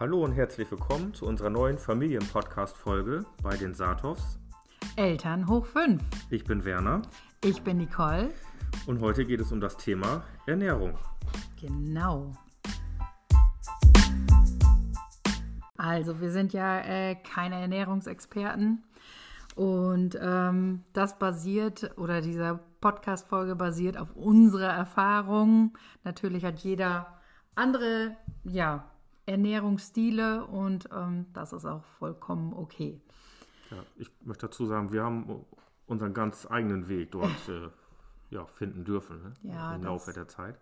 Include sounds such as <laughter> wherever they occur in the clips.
Hallo und herzlich willkommen zu unserer neuen Familien-Podcast-Folge bei den Satovs. Eltern hoch 5. Ich bin Werner Ich bin Nicole. und heute geht es um das Thema Ernährung. Genau. Also, wir sind ja äh, keine Ernährungsexperten. Und ähm, das basiert, oder dieser Podcast-Folge basiert auf unserer Erfahrung. Natürlich hat jeder andere, ja, Ernährungsstile und ähm, das ist auch vollkommen okay. Ja, ich möchte dazu sagen, wir haben unseren ganz eigenen Weg dort <laughs> äh, ja, finden dürfen ne? Ja, im Laufe der Zeit.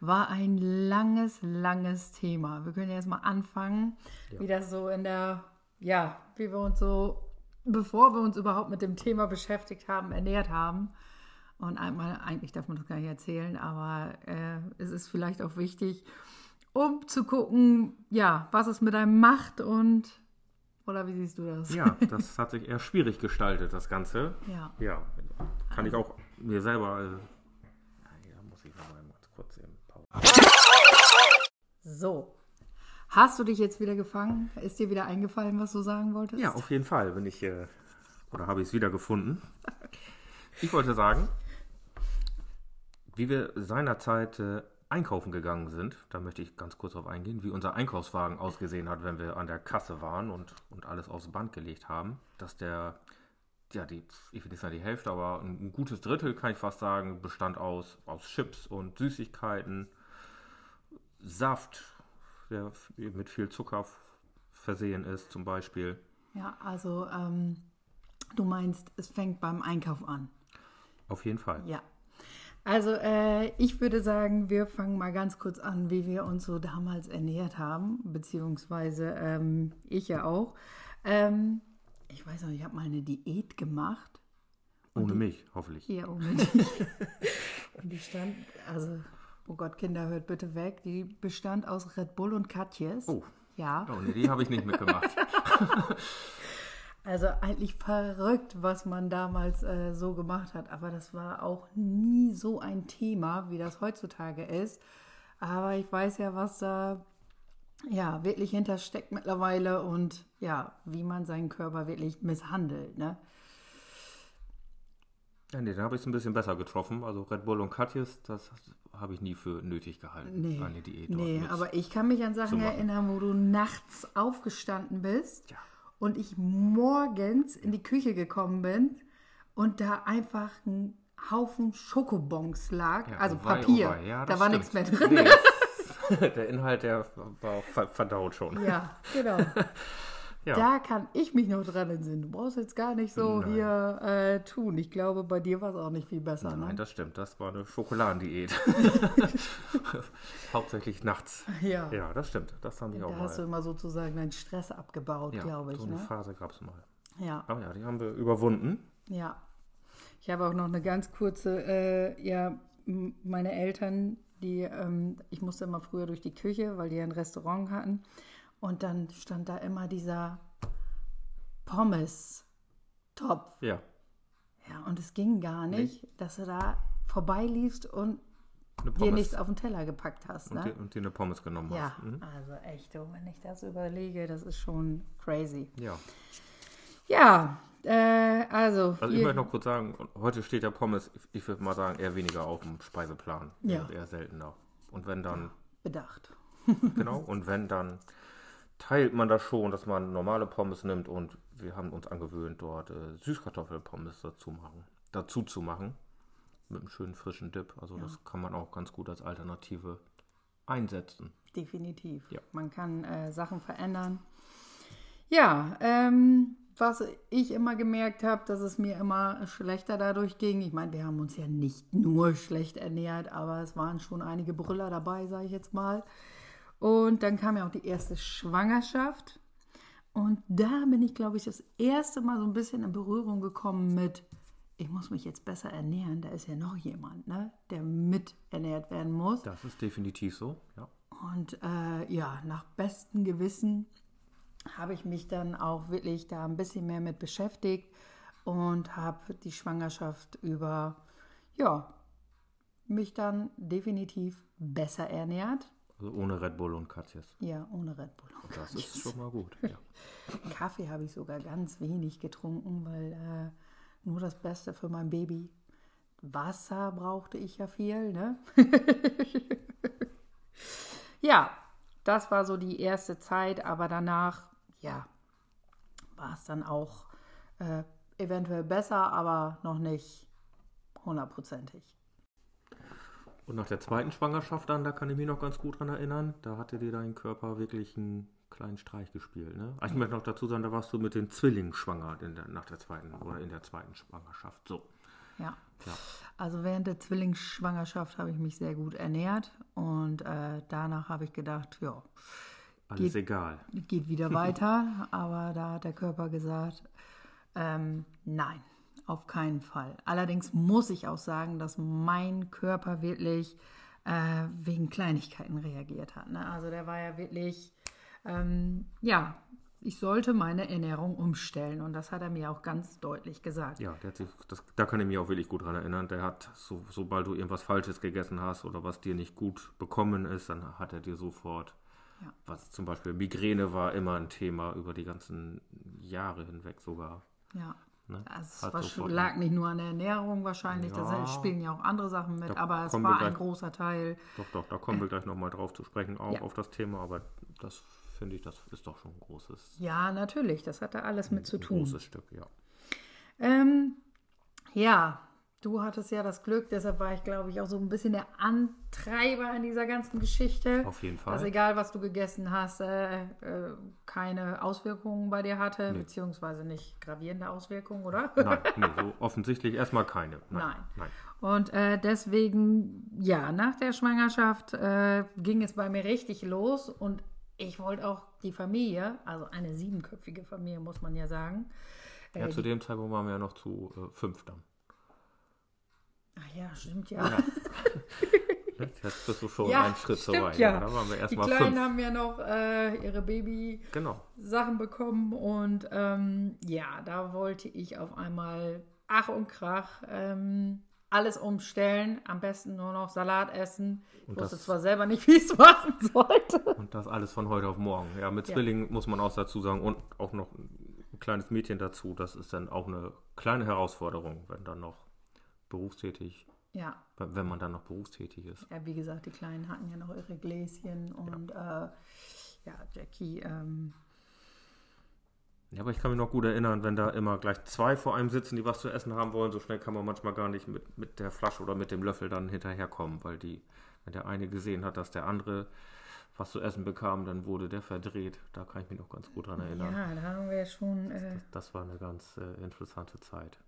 War ein langes, langes Thema. Wir können jetzt mal anfangen, wie das so in der, ja, wie wir uns so, bevor wir uns überhaupt mit dem Thema beschäftigt haben, ernährt haben. Und einmal, eigentlich darf man das gar nicht erzählen, aber äh, es ist vielleicht auch wichtig, um zu gucken, ja, was es mit einem macht und, oder wie siehst du das? Ja, <laughs> das hat sich eher schwierig gestaltet, das Ganze. Ja. Ja, kann ich auch mir selber. Äh, ja, muss ich noch mal ganz kurz eben Pause. So. Hast du dich jetzt wieder gefangen? Ist dir wieder eingefallen, was du sagen wolltest? Ja, auf jeden Fall bin ich, äh, oder habe ich es wieder gefunden. <laughs> Ich wollte sagen, wie wir seinerzeit äh, einkaufen gegangen sind, da möchte ich ganz kurz darauf eingehen, wie unser Einkaufswagen ausgesehen hat, wenn wir an der Kasse waren und, und alles aufs Band gelegt haben, dass der, ja, die, ich will nicht sagen die Hälfte, aber ein, gutes Drittel, kann ich fast sagen, bestand aus, aus Chips und Süßigkeiten, Saft, der mit viel Zucker versehen ist zum Beispiel. Ja, also ähm, du meinst, es fängt beim Einkauf an. Auf jeden Fall. Ja. Also äh, ich würde sagen, wir fangen mal ganz kurz an, wie wir uns so damals ernährt haben, beziehungsweise ähm, ich ja auch. Ähm, ich weiß noch, ich habe mal eine Diät gemacht. Ohne mich, hoffentlich. Hier ohne dich. <laughs> Und die stand, also, oh Gott, Kinder, hört bitte weg. Die bestand aus Red Bull und Katjes. Oh. Ja. Oh, nee, die habe ich nicht mitgemacht. <laughs> Also eigentlich verrückt, was man damals äh, so gemacht hat. Aber das war auch nie so ein Thema, wie das heutzutage ist. Aber ich weiß ja, was da ja wirklich hintersteckt mittlerweile und ja, wie man seinen Körper wirklich misshandelt. Ne? ja, nee, dann habe ich es ein bisschen besser getroffen. Also Red Bull und Katjes, das habe ich nie für nötig gehalten. Nee, Eine Diät nee aber ich kann mich an Sachen erinnern, wo du nachts aufgestanden bist Ja. Und ich morgens in die Küche gekommen bin und da einfach ein Haufen Schokobons lag, Ja, also oh wei, oh Papier. wei. Ja, da war stimmt. nichts mehr drin. Nee. <laughs> der Inhalt, der war verdaut schon. Ja, genau. <laughs> Ja. Da kann ich mich noch dran entsinnen. Du brauchst jetzt gar nicht so Nein. hier äh, tun. Ich glaube, bei dir war es auch nicht viel besser. Nein, Ne? das stimmt. Das war eine Schokoladendiät. <laughs> <laughs> Hauptsächlich nachts. Ja. Ja, das stimmt. Das haben wir auch Da hast du mal. immer sozusagen deinen Stress abgebaut, Ja, glaube ich. so eine Ne? Phase gab es mal. Ja. Aber ja, die haben wir überwunden. Ja. Ich habe auch noch eine ganz kurze, äh, ja, meine Eltern, die, ähm, ich musste immer früher durch die Küche, weil die ein Restaurant hatten. Und dann stand da immer dieser Pommes-Topf. Ja, Ja, und es ging gar nicht, dass du da vorbeiliefst und dir nichts auf den Teller gepackt hast. und, Ne? dir, und dir eine Pommes genommen Ja, hast. Mhm. also echt, oh, wenn ich das überlege, das ist schon crazy. Ja. Ja, äh, also. Also ich möchte noch kurz sagen, heute steht ja Pommes, ich würde mal sagen, eher weniger auf dem Speiseplan. Ja. Eher seltener. Und wenn dann, bedacht. genau, und wenn dann teilt man das schon, dass man normale Pommes nimmt und wir haben uns angewöhnt, dort äh, Süßkartoffelpommes dazu machen, dazu zu machen. Mit einem schönen frischen Dip. Also das kann man auch ganz gut als Alternative einsetzen. Definitiv. Ja. Man kann äh, Sachen verändern. Ja, ähm, was ich immer gemerkt habe, dass es mir immer schlechter dadurch ging. Ich meine, wir haben uns ja nicht nur schlecht ernährt, aber es waren schon einige Brüller dabei, sage ich jetzt mal. Und dann kam ja auch die erste Schwangerschaft. Und da bin ich, glaube ich, das erste Mal so ein bisschen in Berührung gekommen mit, ich muss mich jetzt besser ernähren. Da ist ja noch jemand, ne, der mit ernährt werden muss. Das ist definitiv so, ja. Und äh, ja, nach bestem Gewissen habe ich mich dann auch wirklich da ein bisschen mehr mit beschäftigt und habe die Schwangerschaft über, ja, mich dann definitiv besser ernährt. Also ohne Red Bull und Katjes. Ja, ohne Red Bull. Das ist schon mal gut. Ja. <laughs> Kaffee habe ich sogar ganz wenig getrunken, weil äh, nur das Beste für mein Baby. Wasser brauchte ich ja viel, ne? <laughs> ja, das war so die erste Zeit, aber danach, ja, war es dann auch äh, eventuell besser, aber noch nicht hundertprozentig. Und nach der zweiten Schwangerschaft dann, da kann ich mich noch ganz gut dran erinnern, da hatte dir dein Körper wirklich einen kleinen Streich gespielt. Ne? Ich möchte noch dazu sagen, da warst du mit den Zwillingen schwanger in der, nach der zweiten oder in der zweiten Schwangerschaft. So. Ja. Ja. Also während der Zwillingsschwangerschaft habe ich mich sehr gut ernährt und äh, danach habe ich gedacht, ja, Alles Geht- egal. geht wieder weiter, <laughs> aber da hat der Körper gesagt, ähm, nein, auf keinen Fall. Allerdings muss ich auch sagen, dass mein Körper wirklich äh, wegen Kleinigkeiten reagiert hat. Ne? Also der war ja wirklich, ähm, ja, ich sollte meine Ernährung umstellen und das hat er mir auch ganz deutlich gesagt. Ja, der hat sich, das, da kann ich mich auch wirklich gut dran erinnern. Der hat, so, sobald du irgendwas Falsches gegessen hast oder was dir nicht gut bekommen ist, dann hat er dir sofort, Ja. was zum Beispiel Migräne war immer ein Thema über die ganzen Jahre hinweg sogar. Ja. Ne? Das Hat war, sofort- lag nicht nur an der Ernährung wahrscheinlich, Ja. da spielen ja auch andere Sachen mit, Da aber es war ein gleich- großer Teil. Doch, doch, da kommen wir gleich nochmal drauf zu sprechen, auch Ja. auf das Thema, aber das finde ich, das ist doch schon ein großes, Ja, natürlich, das hat da alles mit zu ein tun. großes Stück, ja. Ähm, ja, du hattest ja das Glück, deshalb war ich, glaube ich, auch so ein bisschen der Antreiber in dieser ganzen Geschichte. Auf jeden Dass Fall. egal, was du gegessen hast, äh, äh, keine Auswirkungen bei dir hatte, beziehungsweise nicht gravierende Auswirkungen, oder? Nein, <laughs> nee, so offensichtlich erstmal keine. Nein. Nein. nein. Und äh, deswegen, ja, nach der Schwangerschaft äh, ging es bei mir richtig los und ich wollte auch die Familie, also eine siebenköpfige Familie, muss man ja sagen. Äh, Ja, zu dem Zeitpunkt waren wir ja noch zu äh, fünf dann. Ach ja, stimmt ja. Ne? <laughs> Jetzt bist du schon Ja, einen Schritt zu stimmt weit. ja. Da waren wir Die erstmal Kleinen fünf. haben ja noch äh, ihre Babysachen Genau. bekommen und ähm, ja, da wollte ich auf einmal Ach und Krach ähm, alles umstellen, am besten nur noch Salat essen. Ich Und wusste das- zwar selber nicht, <laughs> wie ich es machen sollte. Und das alles von heute auf morgen. Ja, mit Ja. Zwillingen muss man auch dazu sagen und auch noch ein kleines Mädchen dazu. Das ist dann auch eine kleine Herausforderung, wenn dann noch berufstätig, Ja, wenn man dann noch berufstätig ist. ja, wie gesagt, die Kleinen hatten ja noch ihre Gläschen und ja, äh, ja Jackie, ähm, Ja, aber ich kann mich noch gut erinnern, wenn da immer gleich zwei vor einem sitzen, die was zu essen haben wollen, so schnell kann man manchmal gar nicht mit, mit der Flasche oder mit dem Löffel dann hinterherkommen, weil die, wenn der eine gesehen hat, dass der andere was zu essen bekam, dann wurde der verdreht. Da kann ich mich noch ganz gut dran erinnern. ja, da haben wir schon. Äh, Das war eine ganz äh, interessante Zeit.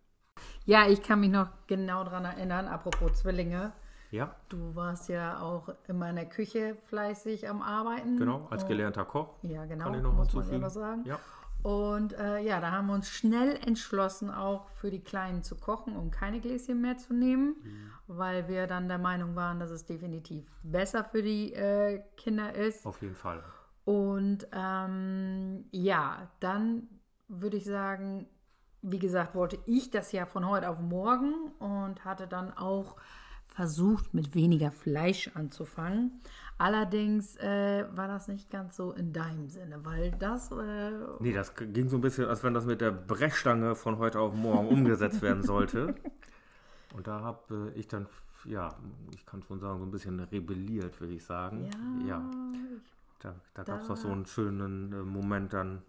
Ja, ich kann mich noch genau dran erinnern, apropos Zwillinge. Ja, Du warst ja auch in meiner Küche fleißig am Arbeiten. genau, als gelernter Koch. Ja, genau, Kann ich noch muss man ja noch sagen. Ja. Und äh, ja, da haben wir uns schnell entschlossen, auch für die Kleinen zu kochen und keine Gläschen mehr zu nehmen, Mhm. weil wir dann der Meinung waren, dass es definitiv besser für die äh, Kinder ist. Auf jeden Fall. Und ähm, ja, dann würde ich sagen, wie gesagt, wollte ich das ja von heute auf morgen und hatte dann auch versucht, mit weniger Fleisch anzufangen. Allerdings äh, war das nicht ganz so in deinem Sinne, weil das äh, Nee, das ging so ein bisschen, als wenn das mit der Brechstange von heute auf morgen umgesetzt werden sollte. <laughs> Und da habe ich dann, ja, ich kann schon sagen, so ein bisschen rebelliert, würde ich sagen. ja, Da, da gab es doch so einen schönen äh, Moment, dann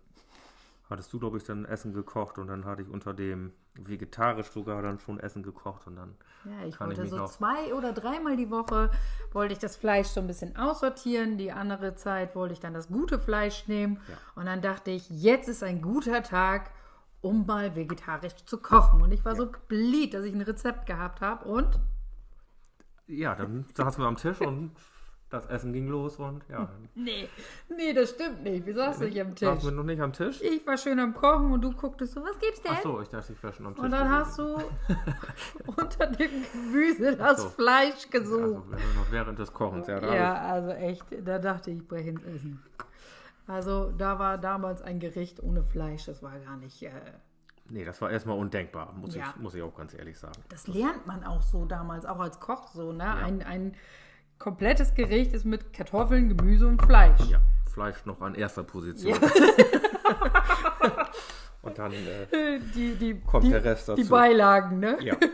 hattest du, glaube ich, dann Essen gekocht und dann hatte ich unter dem vegetarisch sogar dann schon Essen gekocht und dann, Ja, ich ich wollte mich so zwei oder dreimal die Woche wollte ich das Fleisch so ein bisschen aussortieren. Die andere Zeit wollte ich dann das gute Fleisch nehmen. Ja. Und dann dachte ich, jetzt ist ein guter Tag, um mal vegetarisch zu kochen. Und ich war so geblieben, dass ich ein Rezept gehabt habe. Und ja, dann saßen wir am Tisch und das Essen ging los und ja, nee, nee, das stimmt nicht. Wir saßen nicht am Tisch. saßen wir noch nicht am Tisch. Ich war schön am Kochen und du gucktest so, was gibt's denn? Ach so, ich dachte, ich wäre schon am Tisch. und dann hast gewesen. du <laughs> unter dem Gemüse das so. Fleisch gesucht. Also, haben noch während des Kochens, ja, Ja, also echt, da dachte ich, ich breche ins Essen. Also da war damals ein Gericht ohne Fleisch, das war gar nicht. Äh, Nee, das war erstmal undenkbar, muss, Ja. ich, muss ich auch ganz ehrlich sagen. das lernt man auch so damals, auch als Koch so, ne? Ein, ein komplettes Gericht ist mit Kartoffeln, Gemüse und Fleisch. Ja, Fleisch noch an erster Position. <laughs> Und dann äh, <laughs> Die, die, kommt die, der Rest dazu. die Beilagen, ne? ja. <laughs>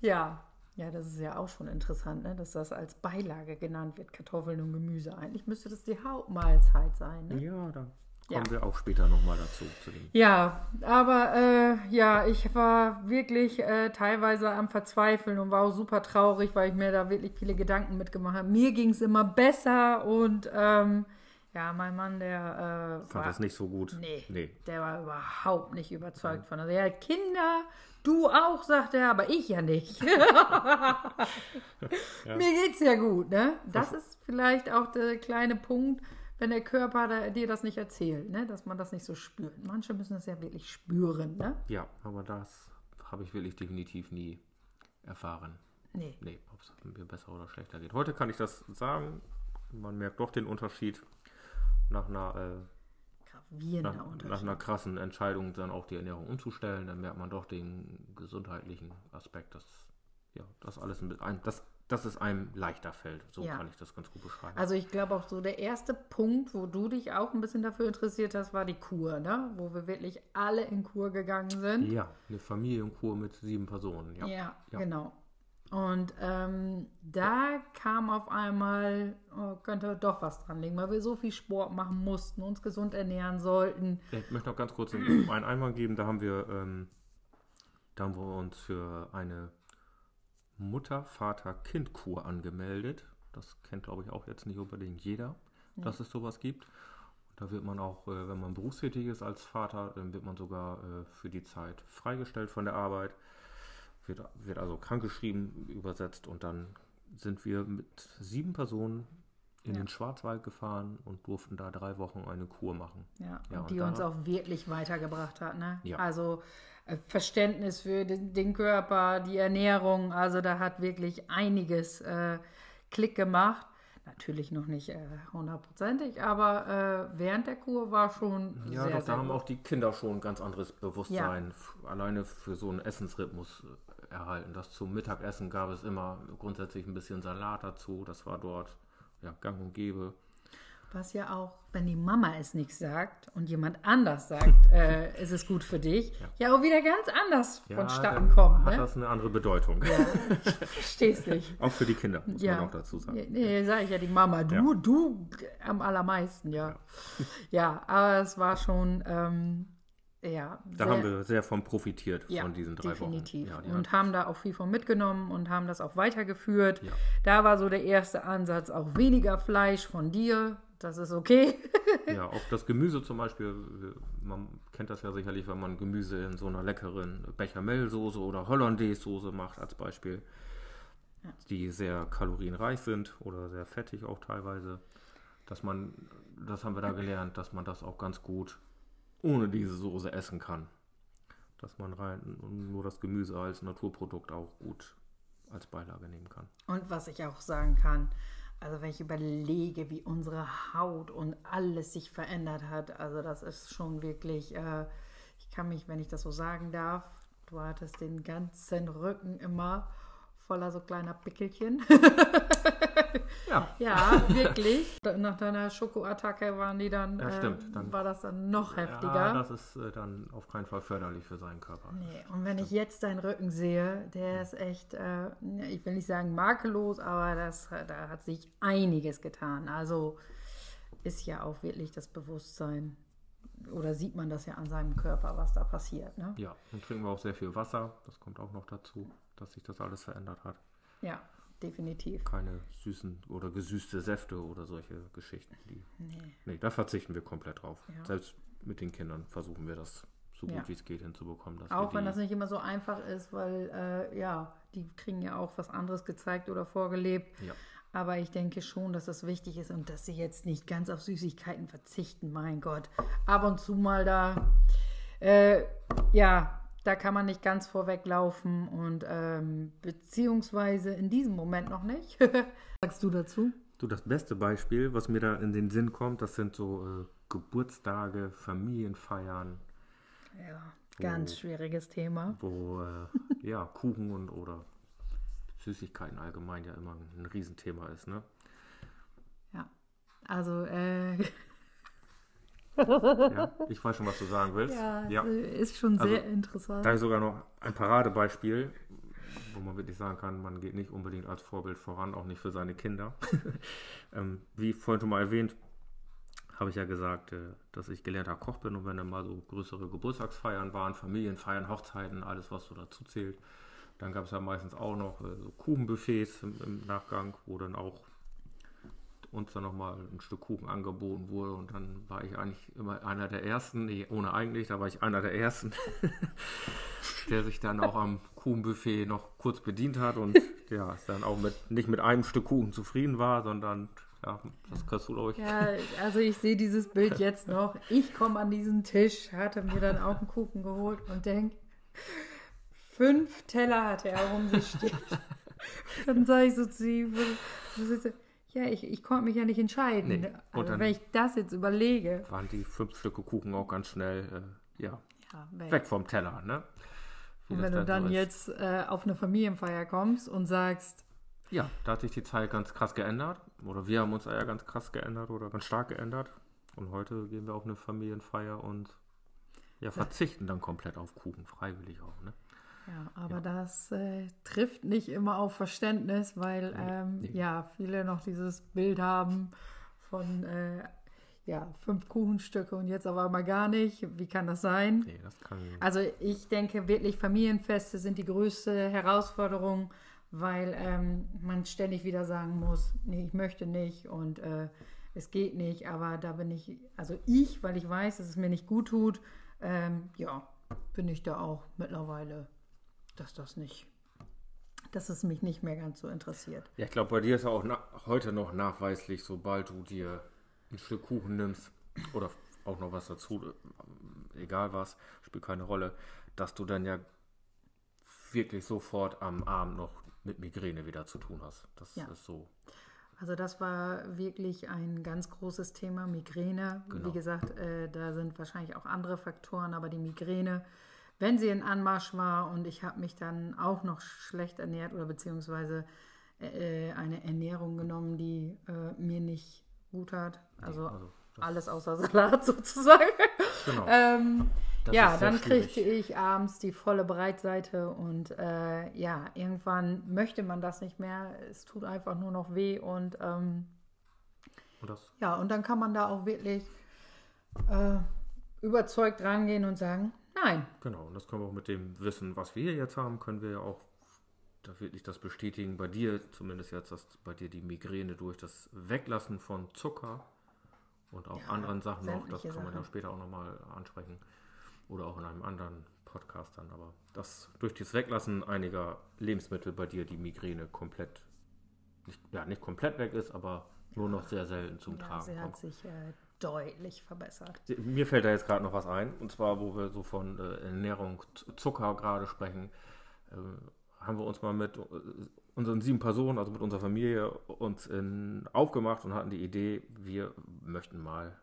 Ja. Ja, das ist ja auch schon interessant, ne? dass das als Beilage genannt wird, Kartoffeln und Gemüse. Eigentlich müsste das die Hauptmahlzeit sein. Ne? ja, da Ja. kommen wir auch später nochmal dazu. Ja, aber äh, ja, ich war wirklich äh, teilweise am Verzweifeln und war auch super traurig, weil ich mir da wirklich viele Gedanken mitgemacht habe. Mir ging es immer besser und ähm, ja, mein Mann, der äh, Fand war, das nicht so gut. Nee. nee. der war überhaupt nicht überzeugt von der Ja, Kinder, du auch, sagt er, aber ich ja nicht. <laughs> <laughs> Mir geht's ja gut, ne? Das ist vielleicht auch der kleine Punkt, wenn der Körper da, dir das nicht erzählt, ne? Dass man das nicht so spürt. Manche müssen das ja wirklich spüren, ne? Ja, aber das habe ich wirklich definitiv nie erfahren. Nee. Nee, ob es mir besser oder schlechter geht. Heute kann ich das sagen. Man merkt doch den Unterschied nach einer, äh, nach, nach einer krassen Entscheidung, dann auch die Ernährung umzustellen. Dann merkt man doch den gesundheitlichen Aspekt, dass ja, das alles ein, ein, dass, es einem leichter fällt. So Ja. kann ich das ganz gut beschreiben. Also ich glaube auch so der erste Punkt, wo du dich auch ein bisschen dafür interessiert hast, war die Kur, ne? Wo wir wirklich alle in Kur gegangen sind. ja, eine Familienkur mit sieben Personen. Ja, Ja, Ja. genau. Und ähm, da kam auf einmal, oh, könnte doch was dran liegen, weil wir so viel Sport machen mussten, uns gesund ernähren sollten. Ich möchte noch ganz kurz einen einen Einwand geben. Da haben wir, ähm, da haben wir uns für eine Mutter-Vater-Kind-Kur angemeldet. Das kennt, glaube ich, auch jetzt nicht unbedingt jeder, dass es sowas gibt. Da wird man auch, äh, wenn man berufstätig ist als Vater, dann wird man sogar äh, für die Zeit freigestellt von der Arbeit. Wird, wird also krankgeschrieben, übersetzt und dann sind wir mit sieben Personen in Ja. den Schwarzwald gefahren und durften da drei Wochen eine Kur machen. Ja, Ja, die uns auch wirklich weitergebracht hat. Ne? Ja. Also Verständnis für den, den Körper, die Ernährung. Also da hat wirklich einiges äh, Klick gemacht. Natürlich noch nicht äh, hundertprozentig, aber äh, während der Kur war schon Ja, sehr, doch, da haben gut. auch die Kinder schon ein ganz anderes Bewusstsein f- alleine für so einen Essensrhythmus äh, erhalten. Das zum Mittagessen gab es immer grundsätzlich ein bisschen Salat dazu. Das war dort ja, gang und gäbe. Was ja auch, wenn die Mama es nicht sagt und jemand anders sagt, äh, <laughs> ist es gut für dich, ja, auch wieder ganz anders Ja, vonstatten kommt. hat Ne? das eine andere Bedeutung. <laughs> Verstehst nicht. Auch für die Kinder, muss Ja. man auch dazu sagen. Nee, nee sag ich ja die Mama. Du, du am allermeisten, ja. Ja, aber es war schon, ähm, ja. Da sehr- haben wir sehr von profitiert, ja, von diesen drei definitiv. Wochen. Ja, und haben da auch viel von mitgenommen und haben das auch weitergeführt. Ja. Da war so der erste Ansatz, auch weniger Fleisch von dir. Das ist okay. <laughs> Ja, auch das Gemüse zum Beispiel, man kennt das ja sicherlich, wenn man Gemüse in so einer leckeren Bechamelsoße oder Hollandaise-Soße macht als Beispiel, die sehr kalorienreich sind oder sehr fettig auch teilweise, dass man, das haben wir da gelernt, dass man das auch ganz gut ohne diese Soße essen kann. Dass man rein nur das Gemüse als Naturprodukt auch gut als Beilage nehmen kann. Und was ich auch sagen kann, also wenn ich überlege, wie unsere Haut und alles sich verändert hat, also das ist schon wirklich, äh, ich kann mich, wenn ich das so sagen darf, du hattest den ganzen Rücken immer voller so kleiner Pickelchen. <laughs> Ja, ja, wirklich. <laughs> Nach deiner Schokoattacke waren die dann, Ja, äh, stimmt. Dann- war das dann noch heftiger. ja das ist äh, dann auf keinen Fall förderlich für seinen Körper. Nee, und wenn ich jetzt deinen Rücken sehe, der ist echt, äh, ich will nicht sagen makellos, aber das, da hat sich einiges getan. Also ist ja auch wirklich das Bewusstsein, oder sieht man das ja an seinem Körper, was da passiert. Ne? Ja, und trinken wir auch sehr viel Wasser. Das kommt auch noch dazu, dass sich das alles verändert hat. Ja, definitiv. Keine süßen oder gesüßte Säfte oder solche Geschichten. Die, Nee. nee, da verzichten wir komplett drauf. Ja. Selbst mit den Kindern versuchen wir das so gut Ja. wie es geht hinzubekommen. Auch wenn das nicht immer so einfach ist, weil äh, ja, die kriegen ja auch was anderes gezeigt oder vorgelebt. Ja. Aber ich denke schon, dass das wichtig ist und dass sie jetzt nicht ganz auf Süßigkeiten verzichten. Mein Gott, ab und zu mal da, äh, ja, da kann man nicht ganz vorweglaufen und ähm, beziehungsweise in diesem Moment noch nicht. <laughs> Sagst du dazu? Du, das beste Beispiel, was mir da in den Sinn kommt, das sind so äh, Geburtstage, Familienfeiern, Ja, ganz Oh. schwieriges Thema. wo äh, ja, Kuchen und oder Süßigkeiten allgemein ja immer ein Riesenthema ist, ne? Ja. Also, äh, <laughs> Ja, ich weiß schon, was du sagen willst. ja, Ja. ist schon Also, sehr interessant. Da ist sogar noch ein Paradebeispiel, wo man wirklich sagen kann, man geht nicht unbedingt als Vorbild voran, auch nicht für seine Kinder. <laughs> ähm, wie vorhin schon mal erwähnt, habe ich ja gesagt, äh, dass ich gelernter Koch bin und wenn dann mal so größere Geburtstagsfeiern waren, Familienfeiern, Hochzeiten, alles was so dazu zählt, dann gab es ja meistens auch noch äh, so Kuchenbuffets im, im Nachgang, wo dann auch uns dann nochmal ein Stück Kuchen angeboten wurde und dann war ich eigentlich immer einer der Ersten, nee, ohne eigentlich, da war ich einer der Ersten, <laughs> der sich dann auch am Kuchenbuffet noch kurz bedient hat und <laughs> ja, dann auch mit, nicht mit einem Stück Kuchen zufrieden war, sondern ja, das kriegst du, glaube ich. Ja, also ich sehe dieses Bild <laughs> jetzt noch. Ich komme an diesen Tisch, hatte mir dann auch einen Kuchen geholt und denke, fünf Teller hatte er um sich stehen. Dann sage ich so zu ihm, ja, ich, ich konnte mich ja nicht entscheiden. Nee, und Also dann- wenn ich das jetzt überlege, Waren die fünf Stücke Kuchen auch ganz schnell, äh, ja, ja, weg. weg vom Teller, ne? Wie Und wenn du dann so jetzt äh, auf eine Familienfeier kommst und sagst, Ja, da hat sich die Zeit ganz krass geändert. Oder wir haben uns ja ganz krass geändert oder ganz stark geändert. Und heute gehen wir auf eine Familienfeier und ja, verzichten dann komplett auf Kuchen, freiwillig auch. Ne? Ja, aber das äh, trifft nicht immer auf Verständnis, weil ähm, nee. ja viele noch dieses Bild haben von äh, ja, fünf Kuchenstücke und jetzt auf einmal gar nicht. Wie kann das sein? Nee, das kann. Also ich denke wirklich, Familienfeste sind die größte Herausforderung, weil ähm, man ständig wieder sagen muss, nee, ich möchte nicht und äh, es geht nicht, aber da bin ich, also ich, weil ich weiß, dass es mir nicht gut tut, ähm, ja, bin ich da auch mittlerweile, dass das nicht, dass es mich nicht mehr ganz so interessiert. Ja, ich glaube, bei dir ist ja auch heute noch nachweislich, sobald du dir ein Stück Kuchen nimmst oder auch noch was dazu, äh, egal was, spielt keine Rolle, dass du dann ja wirklich sofort am Abend noch mit Migräne wieder zu tun hast. Das Ja. ist so. Also das war wirklich ein ganz großes Thema, Migräne. Genau. Wie gesagt, äh, da sind wahrscheinlich auch andere Faktoren, aber die Migräne, wenn sie in Anmarsch war und ich habe mich dann auch noch schlecht ernährt oder beziehungsweise äh, eine Ernährung genommen, die äh, mir nicht gut hat. Also, also alles außer Salat <laughs> sozusagen. Genau. ähm, ja, dann schwierig. kriegte ich abends die volle Breitseite und äh, ja, irgendwann möchte man das nicht mehr. Es tut einfach nur noch weh und ähm, Und ja, und dann kann man da auch wirklich äh, überzeugt rangehen und sagen, nein, Genau, und das können wir auch mit dem Wissen, was wir jetzt haben, können wir ja auch da wirklich das bestätigen. Bei dir zumindest jetzt, dass bei dir die Migräne durch das Weglassen von Zucker und auch Ja, anderen Sachen noch, das kann man ja Sachen. später auch nochmal ansprechen oder auch in einem anderen Podcast dann, aber dass durch das Weglassen einiger Lebensmittel bei dir die Migräne komplett, nicht, ja nicht komplett weg ist, aber nur noch sehr selten zum ja, Tragen sie kommt. hat sich äh, deutlich verbessert. Mir fällt da jetzt gerade noch was ein, und zwar, wo wir so von äh, Ernährung, Zucker gerade sprechen, äh, haben wir uns mal mit äh, unseren sieben Personen, also mit unserer Familie, uns in, aufgemacht und hatten die Idee, wir möchten mal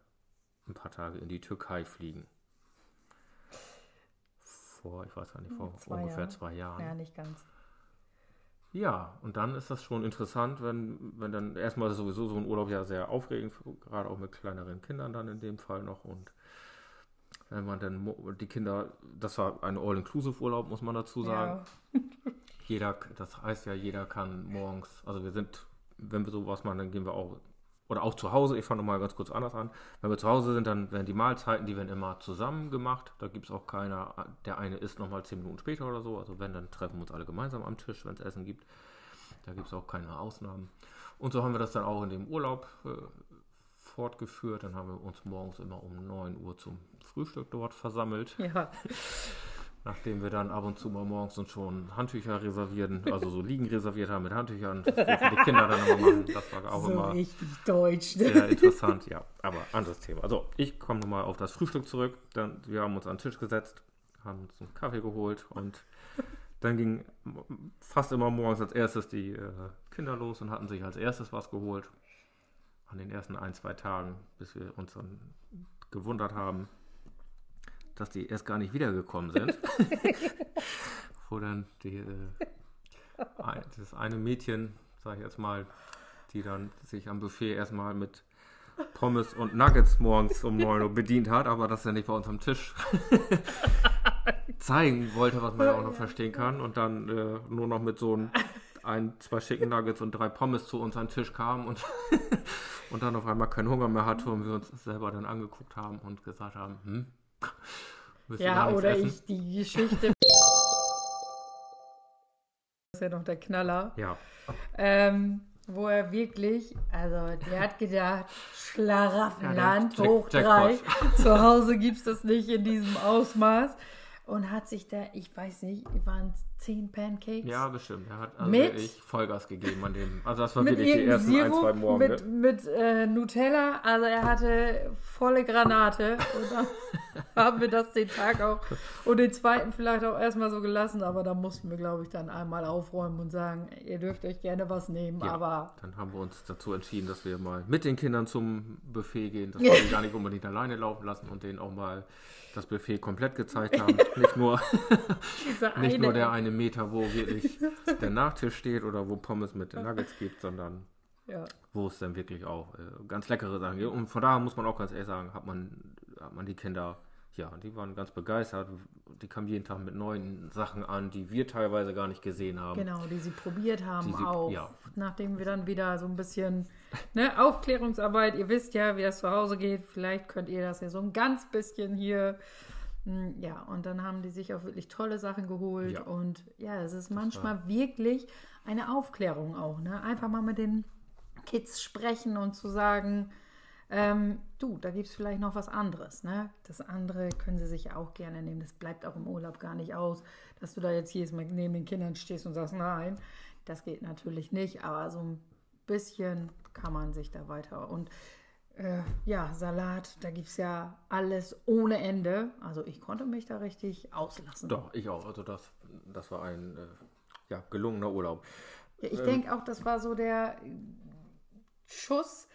ein paar Tage in die Türkei fliegen. Vor, ich weiß gar nicht, vor Zwei ungefähr Jahre. zwei Jahren. Ja, nicht ganz. Ja, und dann ist das schon interessant, wenn, wenn dann erstmal ist sowieso so ein Urlaub ja sehr aufregend, gerade auch mit kleineren Kindern dann in dem Fall noch. Und wenn man dann die Kinder, das war ein All-Inclusive-Urlaub, muss man dazu sagen. Ja. Jeder, das heißt ja, jeder kann morgens, also wir sind, wenn wir sowas machen, dann gehen wir auch, oder auch zu Hause, ich fange nochmal ganz kurz anders an. Wenn wir zu Hause sind, dann werden die Mahlzeiten, die werden immer zusammen gemacht. Da gibt es auch keiner, der eine isst nochmal zehn Minuten später oder so. Also wenn, dann treffen wir uns alle gemeinsam am Tisch, wenn es Essen gibt. Da gibt es auch keine Ausnahmen. Und so haben wir das dann auch in dem Urlaub äh, fortgeführt. Dann haben wir uns morgens immer um 9 Uhr zum Frühstück dort versammelt. ja, Nachdem wir dann ab und zu mal morgens uns schon Handtücher reservieren, also so Liegen reserviert haben mit Handtüchern, das durften die Kinder dann immer machen. Das war auch so immer richtig deutsch. Ne? sehr interessant, ja. Aber anderes Thema. Also, ich komme nochmal auf das Frühstück zurück. Dann, wir haben uns an den Tisch gesetzt, haben uns einen Kaffee geholt und dann ging fast immer morgens als erstes die äh, Kinder los und hatten sich als erstes was geholt. An den ersten ein, zwei Tagen, bis wir uns dann gewundert haben, dass die erst gar nicht wiedergekommen sind. <laughs> Wo dann die, äh, das eine Mädchen, sag ich jetzt mal, die dann sich am Buffet erstmal mit Pommes und Nuggets morgens um 9 Uhr bedient hat, aber das ja nicht bei uns am Tisch <laughs> zeigen wollte, was man ja auch noch verstehen kann. Und dann äh, nur noch mit so ein, ein, zwei Chicken Nuggets und drei Pommes zu uns an den Tisch kam und, <laughs> und dann auf einmal keinen Hunger mehr hatte und wir uns selber dann angeguckt haben und gesagt haben, hm, <laughs> Ja, oder ich die Geschichte. <laughs> Das ist ja noch der Knaller. Ja, Ähm, wo er wirklich, also der hat gedacht, Schlaraffenland Ja, hoch drei. <laughs> Zu Hause gibt es das nicht in diesem Ausmaß. Und hat sich da, ich weiß nicht, waren es zehn Pancakes? ja, bestimmt. Er hat also Mit- wirklich Vollgas gegeben an dem. Also das war wirklich die ersten ein, zwei Sirup, Morgen. mit, mit äh, Nutella. Also er hatte volle Granate. Und dann <laughs> haben wir das den Tag auch und den zweiten vielleicht auch erstmal so gelassen. Aber da mussten wir, glaube ich, dann einmal aufräumen und sagen, ihr dürft euch gerne was nehmen. Ja. Aber Dann haben wir uns dazu entschieden, dass wir mal mit den Kindern zum Buffet gehen, dass <laughs> wir die gar nicht unbedingt alleine laufen lassen und denen auch mal das Buffet komplett gezeigt haben. <laughs> Nicht nur, nicht eine, nur der eine Meter, wo wirklich <laughs> der Nachtisch steht oder wo Pommes mit den Nuggets gibt, sondern Ja. wo es dann wirklich auch äh, ganz leckere Sachen gibt. Und von daher muss man auch ganz ehrlich sagen, hat man, hat man die Kinder, ja, die waren ganz begeistert. Die kamen jeden Tag mit neuen Sachen an, die wir teilweise gar nicht gesehen haben. Genau, die sie probiert haben Die sie- auch. ja. Nachdem wir dann wieder so ein bisschen ne, Aufklärungsarbeit, ihr wisst ja, wie das zu Hause geht, vielleicht könnt ihr das ja so ein ganz bisschen hier. Mm, Ja, und dann haben die sich auch wirklich tolle Sachen geholt. Ja. Und ja, es ist manchmal wirklich eine Aufklärung auch. Ne? Einfach mal mit den Kids sprechen und zu sagen, ähm, du, da gibt es vielleicht noch was anderes. Ne? Das andere können sie sich ja auch gerne nehmen. Das bleibt auch im Urlaub gar nicht aus, dass du da jetzt jedes Mal neben den Kindern stehst und sagst, nein, das geht natürlich nicht. Aber so ein bisschen kann man sich da weiter. Und äh, ja, Salat, da gibt es ja alles ohne Ende. Also ich konnte mich da richtig auslassen. Doch, ich auch. Also das, das war ein äh, ja, gelungener Urlaub. Ja, ich Ähm. denke auch, das war so der Schuss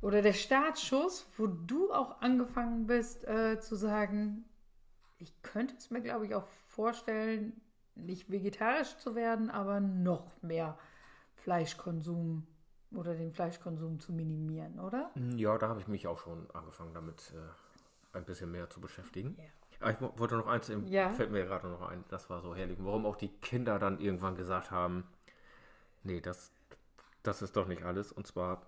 oder der Startschuss, wo du auch angefangen bist äh, zu sagen, ich könnte es mir, glaube ich, auch vorstellen, nicht vegetarisch zu werden, aber noch mehr Fleischkonsum oder den Fleischkonsum zu minimieren, oder? Ja, da habe ich mich auch schon angefangen, damit äh, ein bisschen mehr zu beschäftigen. Ja. Aber ich wo- wollte noch eins, im, Ja. fällt mir gerade noch ein, das war so herrlich. Warum auch die Kinder dann irgendwann gesagt haben, nee, das, das ist doch nicht alles. Und zwar,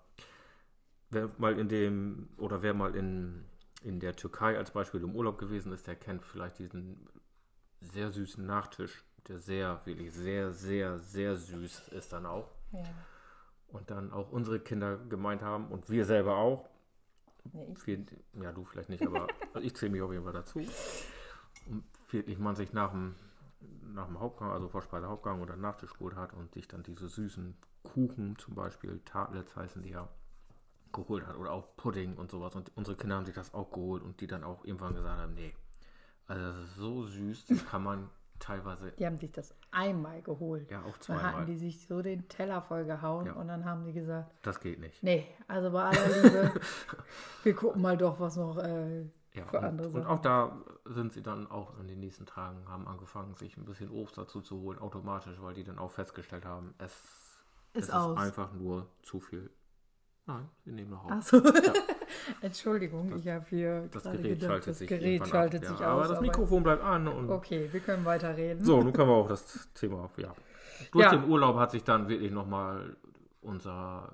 wer mal in dem, oder wer mal in, in der Türkei als Beispiel im Urlaub gewesen ist, der kennt vielleicht diesen sehr süßen Nachtisch, der sehr, wirklich sehr, sehr, sehr süß ist dann auch. Ja. Und dann auch unsere Kinder gemeint haben und wir selber auch, Nee, ich, wir, ja, du vielleicht nicht, aber <laughs> ich zähle mich auf jeden Fall dazu. Und wirklich man sich nach dem, nach dem Hauptgang, also Vorspeise Hauptgang oder Nachtisch geholt hat und sich dann diese süßen Kuchen zum Beispiel, Tartlets heißen die ja, geholt hat oder auch Pudding und sowas. Und unsere Kinder haben sich das auch geholt und die dann auch irgendwann gesagt haben, nee, also das ist so süß, das kann man teilweise, die haben sich das einmal geholt. ja auch Dann hatten zweimal. die sich so den Teller vollgehauen Ja. und dann haben die gesagt, Das geht nicht. Nee, also bei aller Liebe, <laughs> wir gucken mal doch, was noch äh, Ja, für und, andere und Sachen. auch da sind sie dann auch in den nächsten Tagen, haben angefangen, sich ein bisschen Obst dazu zu holen, automatisch, weil die dann auch festgestellt haben, es, Ist es ist einfach nur zu viel. Nein, wir nehmen noch auf. Achso, Entschuldigung, ich habe hier das gerade Gerät gedacht, schaltet das sich Gerät schaltet ab. sich ja, aus. Aber das Mikrofon bleibt an und Okay, wir können weiterreden. so, nun können wir auch das Thema, ja. Durch Ja. den Urlaub hat sich dann wirklich nochmal unser,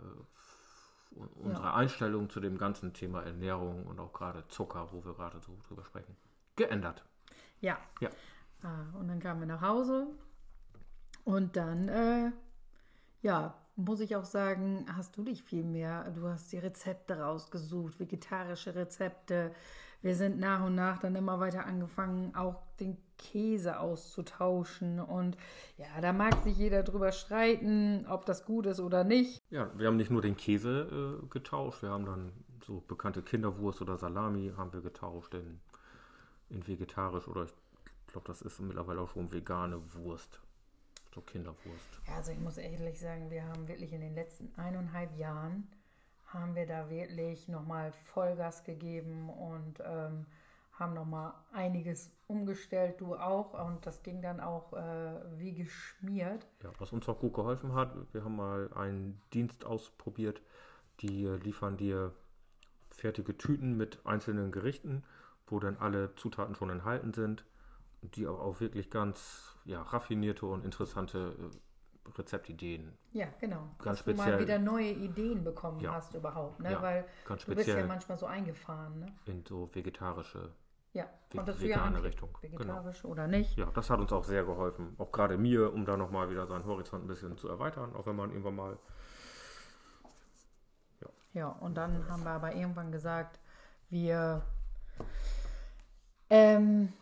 äh, unsere Ja. Einstellung zu dem ganzen Thema Ernährung und auch gerade Zucker, wo wir gerade so drüber sprechen, geändert. Ja. Ja. Ah, und dann kamen wir nach Hause und dann, äh, ja, muss ich auch sagen, hast du dich viel mehr, du hast die Rezepte rausgesucht, vegetarische Rezepte. Wir sind nach und nach dann immer weiter angefangen, auch den Käse auszutauschen. Und ja, da mag sich jeder drüber streiten, ob das gut ist oder nicht. Ja, wir haben nicht nur den Käse äh, getauscht, wir haben dann so bekannte Kinderwurst oder Salami haben wir getauscht in, in vegetarisch oder ich glaube, das ist mittlerweile auch schon vegane Wurst. So Kinderwurst. Also ich muss ehrlich sagen, wir haben wirklich in den letzten eineinhalb Jahren haben wir da wirklich nochmal Vollgas gegeben und ähm, haben noch mal einiges umgestellt, du auch. Und das ging dann auch äh, wie geschmiert. Ja, was uns auch gut geholfen hat, wir haben mal einen Dienst ausprobiert, die liefern dir fertige Tüten mit einzelnen Gerichten, wo dann alle Zutaten schon enthalten sind, die auch, auch wirklich ganz ja, raffinierte und interessante äh, Rezeptideen. Ja, genau. Ganz Dass du mal speziell- wieder neue Ideen bekommen Ja. hast überhaupt, ne? Ja, Weil du bist ja speziell. manchmal so eingefahren, ne? in so vegetarische. Ja, konntest ja vegane anklicken, Richtung, genau. Vegetarisch oder nicht. Ja, das hat uns auch sehr geholfen. Auch gerade mir, um da nochmal wieder seinen Horizont ein bisschen zu erweitern, auch wenn man irgendwann mal. Ja, und dann haben wir aber irgendwann gesagt, wir ähm,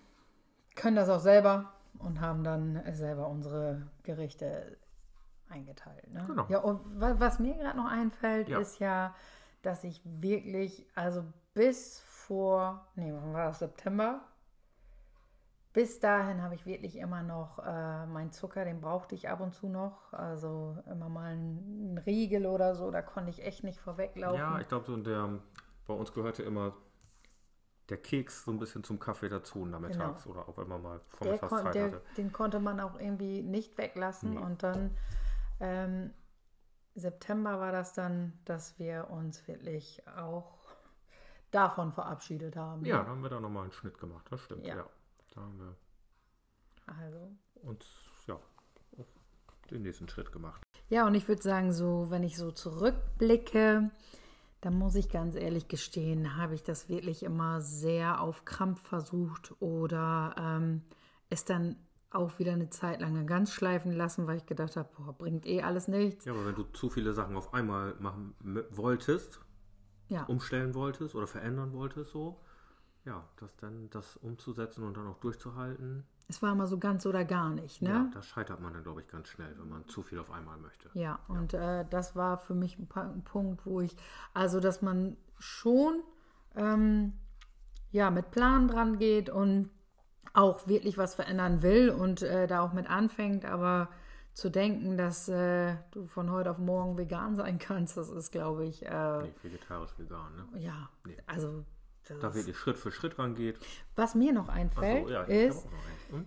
können das auch selber und haben dann selber unsere Gerichte eingeteilt. Ne? Genau. Ja, und wa- was mir gerade noch einfällt, Ja. ist ja, dass ich wirklich, also bis vor, nee, wann war das, September? Bis dahin habe ich wirklich immer noch äh, meinen Zucker, den brauchte ich ab und zu noch. Also immer mal einen Riegel oder so, da konnte ich echt nicht vorweglaufen. Ja, ich glaube, so der, bei uns gehörte immer der Keks so ein bisschen zum Kaffee dazu nachmittags oder auch wenn man mal Genau. der vormittags kon Zeit hatte. den konnte man auch irgendwie nicht weglassen. Nee. Und dann ähm, September war das dann, dass wir uns wirklich auch davon verabschiedet haben. Ja, da haben wir da nochmal einen Schnitt gemacht, das stimmt, Ja. ja. Da haben wir Also. uns, ja, auch den nächsten Schritt gemacht. Ja, und ich würde sagen, so, wenn ich so zurückblicke, dann muss ich ganz ehrlich gestehen, habe ich das wirklich immer sehr auf Krampf versucht oder ähm, es dann auch wieder eine Zeit lang ganz schleifen lassen, weil ich gedacht habe, boah, bringt eh alles nichts. Ja, aber wenn du zu viele Sachen auf einmal machen wolltest, Ja, umstellen wolltest oder verändern wolltest, so, ja, das dann das umzusetzen und dann auch durchzuhalten, es war immer so ganz oder gar nicht, ne? ja, da scheitert man dann, glaube ich, ganz schnell, wenn man zu viel auf einmal möchte. Ja, und Äh, das war für mich ein, ein Punkt, wo ich, also dass man schon ähm, ja, mit Plan dran geht und auch wirklich was verändern will und äh, da auch mit anfängt, aber zu denken, dass äh, du von heute auf morgen vegan sein <laughs> kannst, das ist, glaube ich, äh, Nee, vegetarisch, vegan, ne? ja, Nee. also das Da wirklich Schritt für Schritt rangeht. was mir noch einfällt, so, ja, ist. Hm?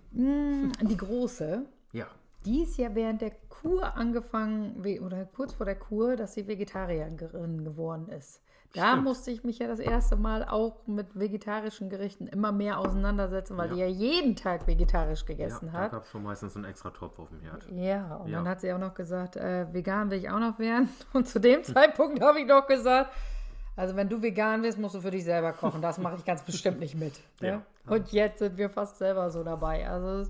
mh, die große, Ja, Die ist ja während der Kur angefangen, oder kurz vor der Kur, dass sie Vegetarierin geworden ist. Da Stimmt. musste ich mich ja das erste Mal auch mit vegetarischen Gerichten immer mehr auseinandersetzen, weil Ja. die ja jeden Tag vegetarisch ja gegessen da hat. gab es schon meistens einen extra Topf auf dem Herd. Ja, und Ja. dann hat sie auch noch gesagt, äh, vegan will ich auch noch werden. <laughs> Und zu dem Zeitpunkt habe ich noch gesagt, also wenn du vegan bist, musst du für dich selber kochen. Das mache ich ganz bestimmt nicht mit. <laughs> Ne? Ja. Und jetzt sind wir fast selber so dabei. Also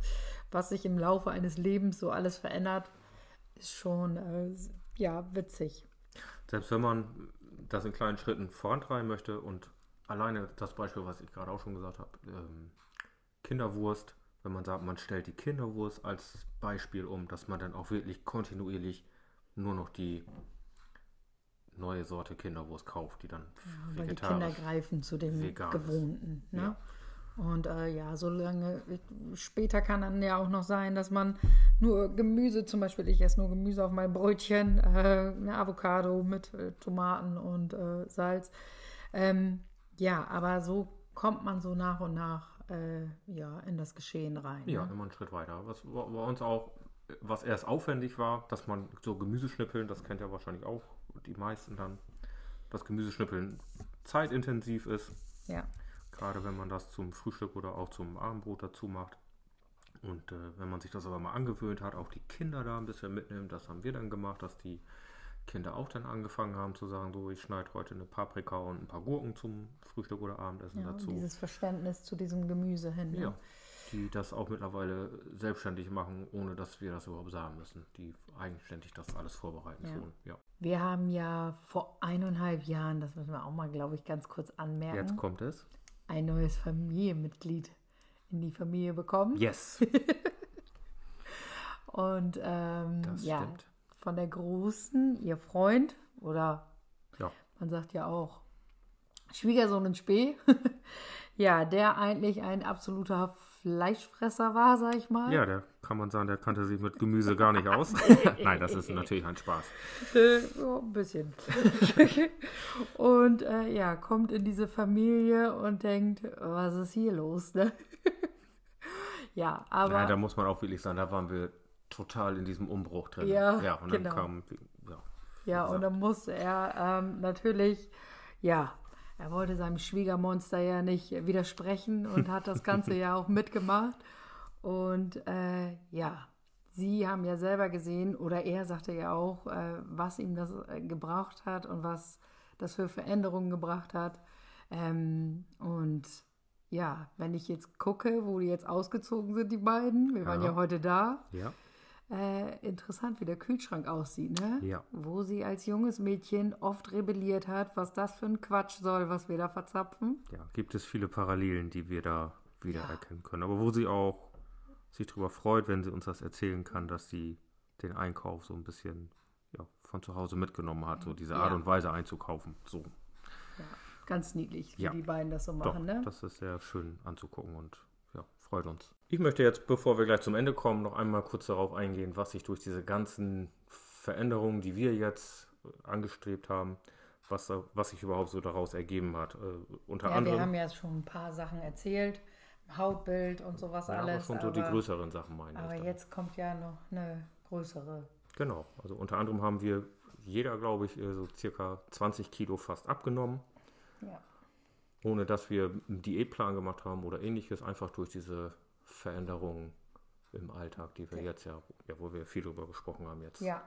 was sich im Laufe eines Lebens so alles verändert, ist schon äh, ja witzig. Selbst wenn man das in kleinen Schritten vorantreiben möchte und alleine das Beispiel, was ich gerade auch schon gesagt habe, ähm, Kinderwurst, wenn man sagt, man stellt die Kinderwurst als Beispiel um, dass man dann auch wirklich kontinuierlich nur noch die neue Sorte Kinderwurst kauft, die dann Weil die Kinder greifen zu dem. Gewohnten. Ne? Ja. Und äh, ja, solange später kann dann ja auch noch sein, dass man nur Gemüse, zum Beispiel ich esse nur Gemüse auf mein Brötchen, äh, eine Avocado mit äh, Tomaten und äh, Salz. Ähm, ja, aber so kommt man so nach und nach äh, ja, in das Geschehen rein. Ja, Ne? immer einen Schritt weiter. Was bei bei uns auch, was erst aufwendig war, dass man so Gemüseschnippeln, das kennt ja wahrscheinlich auch die meisten dann, dass Gemüseschnippeln zeitintensiv ist. ja. Gerade wenn man das zum Frühstück oder auch zum Abendbrot dazu macht. Und äh, wenn man sich das aber mal angewöhnt hat, auch die Kinder da ein bisschen mitnimmt, das haben wir dann gemacht, dass die Kinder auch dann angefangen haben zu sagen, so ich schneide heute eine Paprika und ein paar Gurken zum Frühstück oder Abendessen ja, dazu. dieses Verständnis zu diesem Gemüse hin. Ne? Ja, die das auch mittlerweile selbstständig machen, ohne dass wir das überhaupt sagen müssen. Die eigenständig das alles vorbereiten Ja. schon. Ja. Wir haben ja vor eineinhalb Jahren, das müssen wir auch mal, glaube ich, ganz kurz anmerken, Jetzt kommt es. ein neues Familienmitglied in die Familie bekommen. Yes, <laughs> Und ähm, ja, stimmt. von der Großen, ihr Freund, oder Ja. man sagt ja auch Schwiegersohn in Spee, <laughs> ja, der eigentlich ein absoluter Fleischfresser war, sag ich mal. Ja, der kann man sagen, der kannte sich mit Gemüse gar nicht aus. <laughs> Nein, das ist natürlich ein Spaß. Äh, ja, ein bisschen. <laughs> und äh, ja, kommt in diese Familie und denkt, was ist hier los? Ne? <laughs> ja, aber. Ja, da muss man auch wirklich sagen, da waren wir total in diesem Umbruch drin. Ja, ja und genau. dann kam, ja, Ja, und dann musste er ähm, natürlich, ja, er wollte seinem Schwiegermonster ja nicht widersprechen und hat das Ganze <laughs> ja auch mitgemacht. Und äh, ja, sie haben ja selber gesehen, oder er sagte ja auch, äh, was ihm das äh, gebraucht hat und was das für Veränderungen gebracht hat. Ähm, und ja, wenn ich jetzt gucke, wo die jetzt ausgezogen sind, die beiden, wir waren Ja. ja heute da, Ja, äh, interessant, wie der Kühlschrank aussieht, ne? Ja. Wo sie als junges Mädchen oft rebelliert hat, was das für ein Quatsch soll, was wir da verzapfen. ja, gibt es viele Parallelen, die wir da wiedererkennen können. Aber wo sie auch sich darüber freut, wenn sie uns das erzählen kann, dass sie den Einkauf so ein bisschen ja, von zu Hause mitgenommen hat, so diese Ja. Art und Weise einzukaufen. So, Ganz niedlich, wie Ja. die beiden das so doch, machen, ne? das ist sehr schön anzugucken und ja, freut uns. Ich möchte jetzt, bevor wir gleich zum Ende kommen, noch einmal kurz darauf eingehen, was sich durch diese ganzen Veränderungen, die wir jetzt angestrebt haben, was, was sich überhaupt so daraus ergeben hat. Äh, unter Ja, anderem. wir haben ja schon ein paar Sachen erzählt, Hautbild und sowas Ja, aber alles. schon so die größeren Sachen meine aber ich. dann. jetzt kommt ja noch eine größere. Genau, also unter anderem haben wir jeder, glaube ich, äh, so circa 20 Kilo fast abgenommen, Ja. ohne dass wir einen Diätplan gemacht haben oder ähnliches, einfach durch diese Veränderungen im Alltag, die wir Ja. jetzt ja, ja, wo wir viel drüber gesprochen haben jetzt. Ja,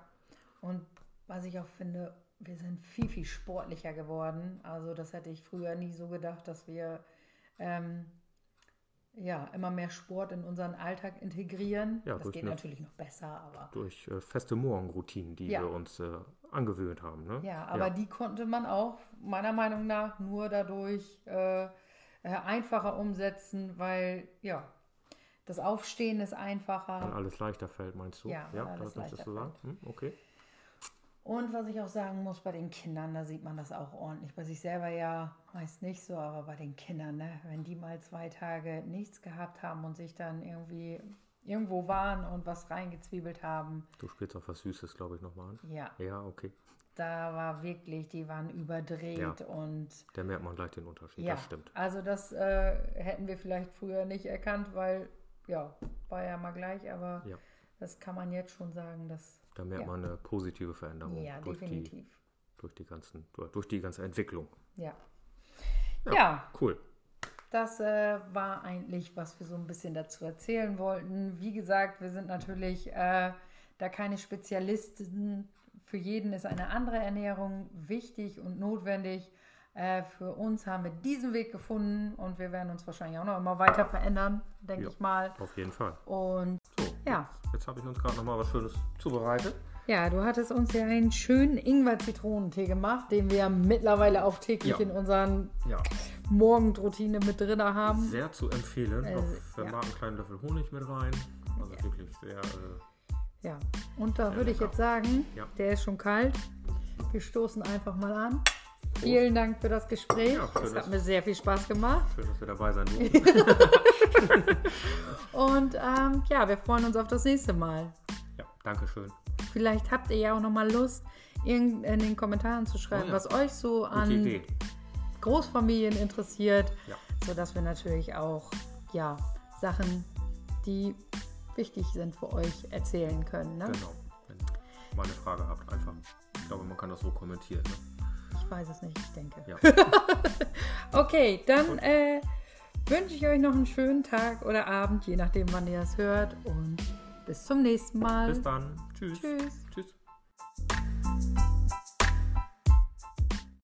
und was ich auch finde, wir sind viel, viel sportlicher geworden. Also das hätte ich früher nie so gedacht, dass wir ähm, ja, immer mehr Sport in unseren Alltag integrieren. Ja, das geht natürlich noch besser, aber Durch äh, feste Morgenroutinen, die Ja. wir uns äh, angewöhnt haben. Ne? ja, aber die konnte man auch meiner Meinung nach nur dadurch äh, äh, einfacher umsetzen, weil ja, das Aufstehen ist einfacher. alles leichter fällt, meinst du? Ja, weil alles das leichter du sagen? Hm, okay. Und was ich auch sagen muss, bei den Kindern, da sieht man das auch ordentlich. Bei sich selber ja meist nicht so, aber bei den Kindern, ne? wenn die mal zwei Tage nichts gehabt haben und sich dann irgendwie irgendwo waren und was reingezwiebelt haben, Du spielst auf was Süßes, glaube ich, nochmal an. ja, Ja, okay. da war wirklich, die waren überdreht Ja. und Da merkt man gleich den Unterschied, ja, das stimmt. also das äh, hätten wir vielleicht früher nicht erkannt, weil ja, war ja mal gleich, aber Ja. das kann man jetzt schon sagen, dass Da merkt Ja. man eine positive Veränderung ja, durch, die, definitiv. durch, die ganzen, durch die ganze Entwicklung. Ja. Ja. ja, Cool. Das äh, war eigentlich, was wir so ein bisschen dazu erzählen wollten. Wie gesagt, wir sind natürlich äh, da keine Spezialisten. Für jeden ist eine andere Ernährung wichtig und notwendig. Äh, für uns haben wir diesen Weg gefunden und wir werden uns wahrscheinlich auch noch immer weiter verändern, denke Ja. ich mal. Auf jeden Fall. Und So, ja, jetzt habe ich uns gerade nochmal was Schönes zubereitet. ja, du hattest uns ja einen schönen Ingwer-Zitronentee gemacht, den wir mittlerweile auch täglich Ja. in unseren Ja, Morgenroutine mit drin haben. sehr zu empfehlen. Äh, Noch für ja. Marc einen kleinen Löffel Honig mit rein. Also wirklich sehr. Äh, Ja, und da würde ich jetzt sagen, Ja. der ist schon kalt. Wir stoßen einfach mal an. Vielen Dank für das Gespräch. Ja, es hat mir sehr viel Spaß gemacht. schön, dass wir dabei sein durften. <laughs> Und ähm, ja, wir freuen uns auf das nächste Mal. ja, danke schön. Vielleicht habt ihr ja auch noch mal Lust, irgend- in den Kommentaren zu schreiben, Oh ja. was euch so an. Großfamilien interessiert, Ja. sodass wir natürlich auch ja, Sachen, die wichtig sind für euch, erzählen können. Ne? Genau. Wenn ihr mal eine Frage habt, einfach. Ich glaube, man kann das so kommentieren. Ne? Ich weiß es nicht, ich denke. Ja. <laughs> Okay, dann äh, wünsche ich euch noch einen schönen Tag oder Abend, je nachdem, wann ihr es hört. Und bis zum nächsten Mal. Bis dann. Tschüss. Tschüss.